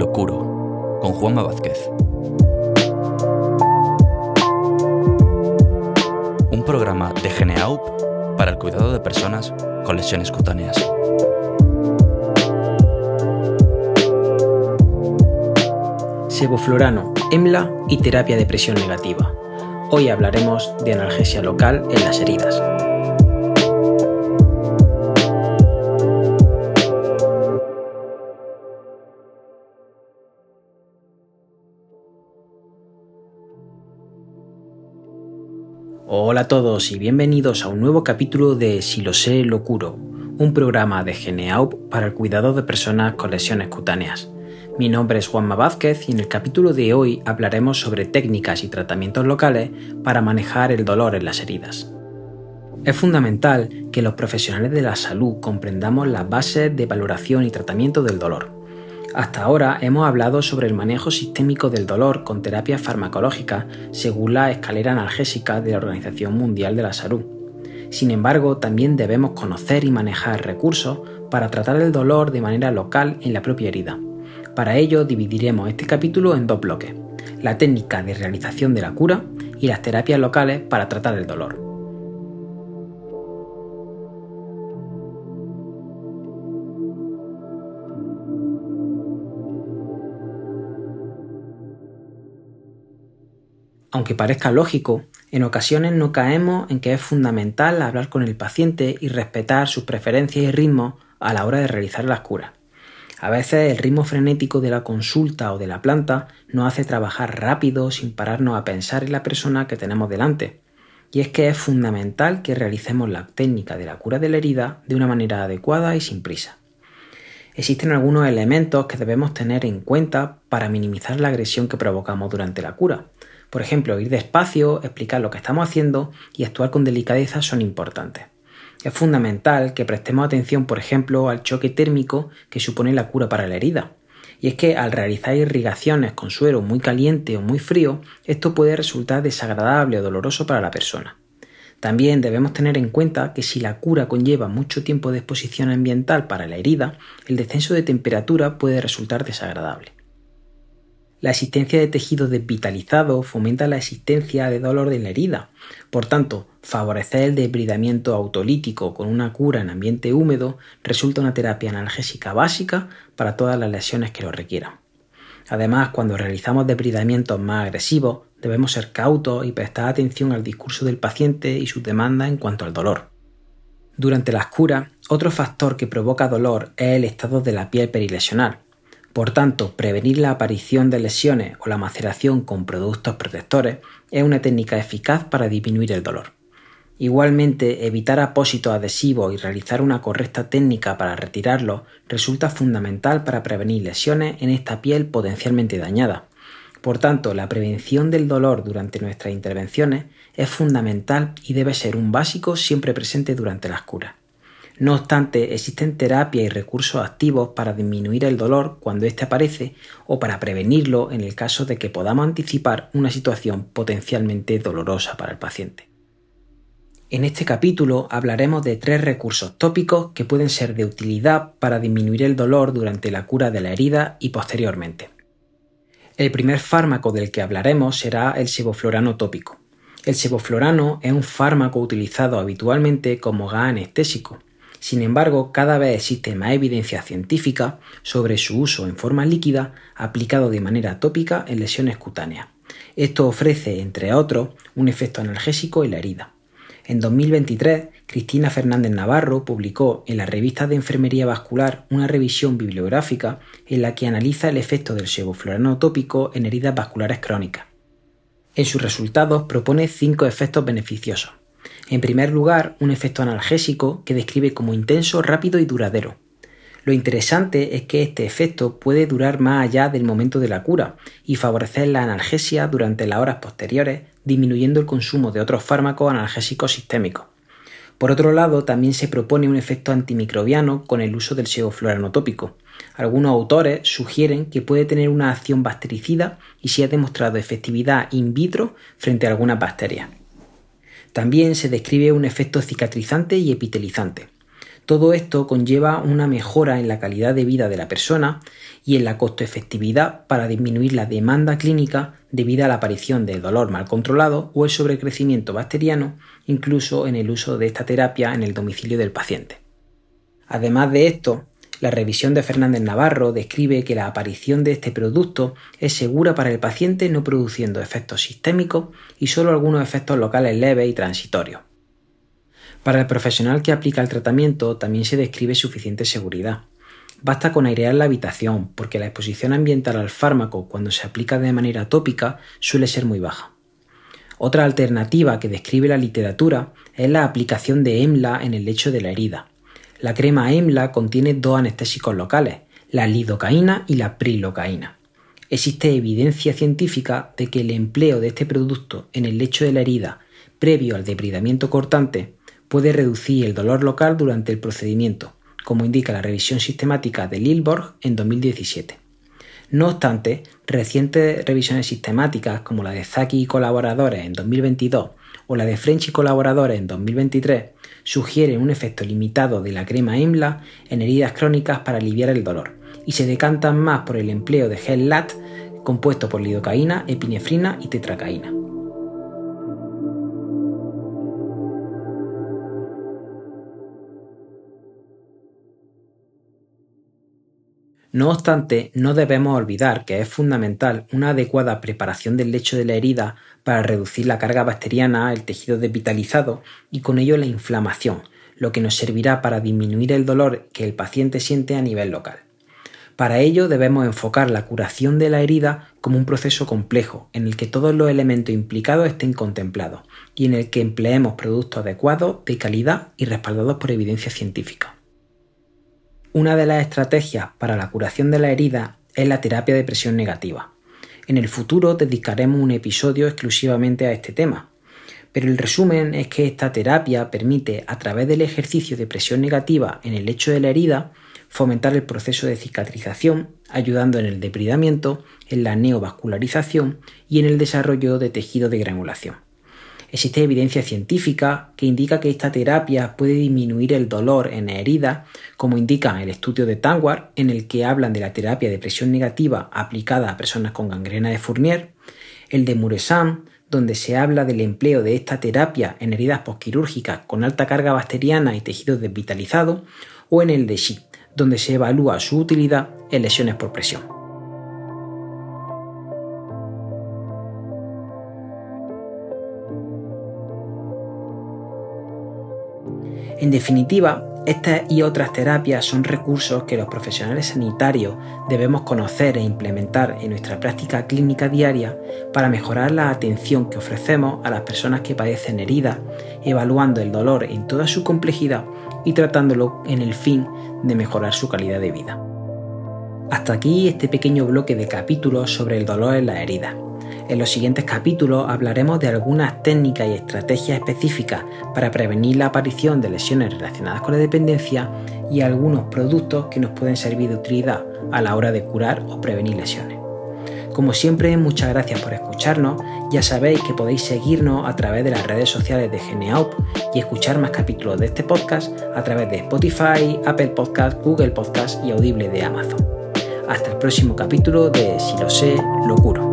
Locuro, con Juanma Vázquez. Un programa de Geneaup para el cuidado de personas con lesiones cutáneas. Sevoflurano, EMLA y terapia de presión negativa. Hoy hablaremos de analgesia local en las heridas. Hola a todos y bienvenidos a un nuevo capítulo de Si lo sé, lo curo, un programa de Geneaup para el cuidado de personas con lesiones cutáneas. Mi nombre es Juanma Vázquez y en el capítulo de hoy hablaremos sobre técnicas y tratamientos locales para manejar el dolor en las heridas. Es fundamental que los profesionales de la salud comprendamos las bases de valoración y tratamiento del dolor hasta ahora hemos hablado sobre el manejo sistémico del dolor con terapias farmacológicas según la escalera analgésica de la Organización Mundial de la Salud. Sin embargo, también debemos conocer y manejar recursos para tratar el dolor de manera local en la propia herida. Para ello dividiremos este capítulo en dos bloques, la técnica de realización de la cura y las terapias locales para tratar el dolor. Aunque parezca lógico, en ocasiones no caemos en que es fundamental hablar con el paciente y respetar sus preferencias y ritmos a la hora de realizar las curas. A veces el ritmo frenético de la consulta o de la planta nos hace trabajar rápido sin pararnos a pensar en la persona que tenemos delante. Y es que es fundamental que realicemos la técnica de la cura de la herida de una manera adecuada y sin prisa. Existen algunos elementos que debemos tener en cuenta para minimizar la agresión que provocamos durante la cura, por ejemplo, ir despacio, explicar lo que estamos haciendo y actuar con delicadeza son importantes. Es fundamental que prestemos atención, por ejemplo, al choque térmico que supone la cura para la herida. Y es que al realizar irrigaciones con suero muy caliente o muy frío, esto puede resultar desagradable o doloroso para la persona. También debemos tener en cuenta que si la cura conlleva mucho tiempo de exposición ambiental para la herida, el descenso de temperatura puede resultar desagradable. La existencia de tejido desvitalizado fomenta la existencia de dolor de la herida. Por tanto, favorecer el debridamiento autolítico con una cura en ambiente húmedo resulta una terapia analgésica básica para todas las lesiones que lo requieran. Además, cuando realizamos debridamientos más agresivos, debemos ser cautos y prestar atención al discurso del paciente y sus demandas en cuanto al dolor. Durante las curas, otro factor que provoca dolor es el estado de la piel perilesional, por tanto, prevenir la aparición de lesiones o la maceración con productos protectores es una técnica eficaz para disminuir el dolor. Igualmente, evitar apósitos adhesivos y realizar una correcta técnica para retirarlos resulta fundamental para prevenir lesiones en esta piel potencialmente dañada. Por tanto, la prevención del dolor durante nuestras intervenciones es fundamental y debe ser un básico siempre presente durante las curas. No obstante, existen terapias y recursos activos para disminuir el dolor cuando éste aparece o para prevenirlo en el caso de que podamos anticipar una situación potencialmente dolorosa para el paciente. En este capítulo hablaremos de tres recursos tópicos que pueden ser de utilidad para disminuir el dolor durante la cura de la herida y posteriormente. El primer fármaco del que hablaremos será el sevoflorano tópico. El sevoflorano es un fármaco utilizado habitualmente como gas anestésico sin embargo, cada vez existe más evidencia científica sobre su uso en forma líquida aplicado de manera tópica en lesiones cutáneas. Esto ofrece, entre otros, un efecto analgésico en la herida. En 2023, Cristina Fernández Navarro publicó en la revista de Enfermería Vascular una revisión bibliográfica en la que analiza el efecto del sevoflurano tópico en heridas vasculares crónicas. En sus resultados propone cinco efectos beneficiosos. En primer lugar, un efecto analgésico que describe como intenso, rápido y duradero. Lo interesante es que este efecto puede durar más allá del momento de la cura y favorecer la analgesia durante las horas posteriores, disminuyendo el consumo de otros fármacos analgésicos sistémicos. Por otro lado, también se propone un efecto antimicrobiano con el uso del sevoflurano tópico. Algunos autores sugieren que puede tener una acción bactericida y se ha demostrado efectividad in vitro frente a algunas bacterias. También se describe un efecto cicatrizante y epitelizante. Todo esto conlleva una mejora en la calidad de vida de la persona y en la costo-efectividad para disminuir la demanda clínica debido a la aparición del dolor mal controlado o el sobrecrecimiento bacteriano, incluso en el uso de esta terapia en el domicilio del paciente. Además de esto, la revisión de Fernández Navarro describe que la aparición de este producto es segura para el paciente no produciendo efectos sistémicos y solo algunos efectos locales leves y transitorios. Para el profesional que aplica el tratamiento también se describe suficiente seguridad. Basta con airear la habitación porque la exposición ambiental al fármaco cuando se aplica de manera tópica suele ser muy baja. Otra alternativa que describe la literatura es la aplicación de EMLA en el lecho de la herida. La crema EMLA contiene dos anestésicos locales, la lidocaína y la prilocaína. Existe evidencia científica de que el empleo de este producto en el lecho de la herida previo al depredamiento cortante puede reducir el dolor local durante el procedimiento, como indica la revisión sistemática de Lilborg en 2017. No obstante, recientes revisiones sistemáticas como la de Zaki y colaboradores en 2022 o la de French y colaboradores en 2023 sugieren un efecto limitado de la crema EMLA en heridas crónicas para aliviar el dolor y se decantan más por el empleo de gel LAT compuesto por lidocaína, epinefrina y tetracaína. No obstante, no debemos olvidar que es fundamental una adecuada preparación del lecho de la herida para reducir la carga bacteriana, el tejido desvitalizado y con ello la inflamación, lo que nos servirá para disminuir el dolor que el paciente siente a nivel local. Para ello debemos enfocar la curación de la herida como un proceso complejo en el que todos los elementos implicados estén contemplados y en el que empleemos productos adecuados, de calidad y respaldados por evidencia científica. Una de las estrategias para la curación de la herida es la terapia de presión negativa. En el futuro dedicaremos un episodio exclusivamente a este tema, pero el resumen es que esta terapia permite, a través del ejercicio de presión negativa en el lecho de la herida, fomentar el proceso de cicatrización, ayudando en el depredamiento, en la neovascularización y en el desarrollo de tejido de granulación. Existe evidencia científica que indica que esta terapia puede disminuir el dolor en heridas, como indica el estudio de Tanguar, en el que hablan de la terapia de presión negativa aplicada a personas con gangrena de Fournier, el de Muresan, donde se habla del empleo de esta terapia en heridas posquirúrgicas con alta carga bacteriana y tejidos desvitalizados, o en el de Xi, donde se evalúa su utilidad en lesiones por presión. En definitiva, estas y otras terapias son recursos que los profesionales sanitarios debemos conocer e implementar en nuestra práctica clínica diaria para mejorar la atención que ofrecemos a las personas que padecen heridas, evaluando el dolor en toda su complejidad y tratándolo en el fin de mejorar su calidad de vida. Hasta aquí este pequeño bloque de capítulos sobre el dolor en las heridas. En los siguientes capítulos hablaremos de algunas técnicas y estrategias específicas para prevenir la aparición de lesiones relacionadas con la dependencia y algunos productos que nos pueden servir de utilidad a la hora de curar o prevenir lesiones. Como siempre, muchas gracias por escucharnos. Ya sabéis que podéis seguirnos a través de las redes sociales de Geneaup y escuchar más capítulos de este podcast a través de Spotify, Apple Podcast, Google Podcast y Audible de Amazon. Hasta el próximo capítulo de Si lo sé, lo curo.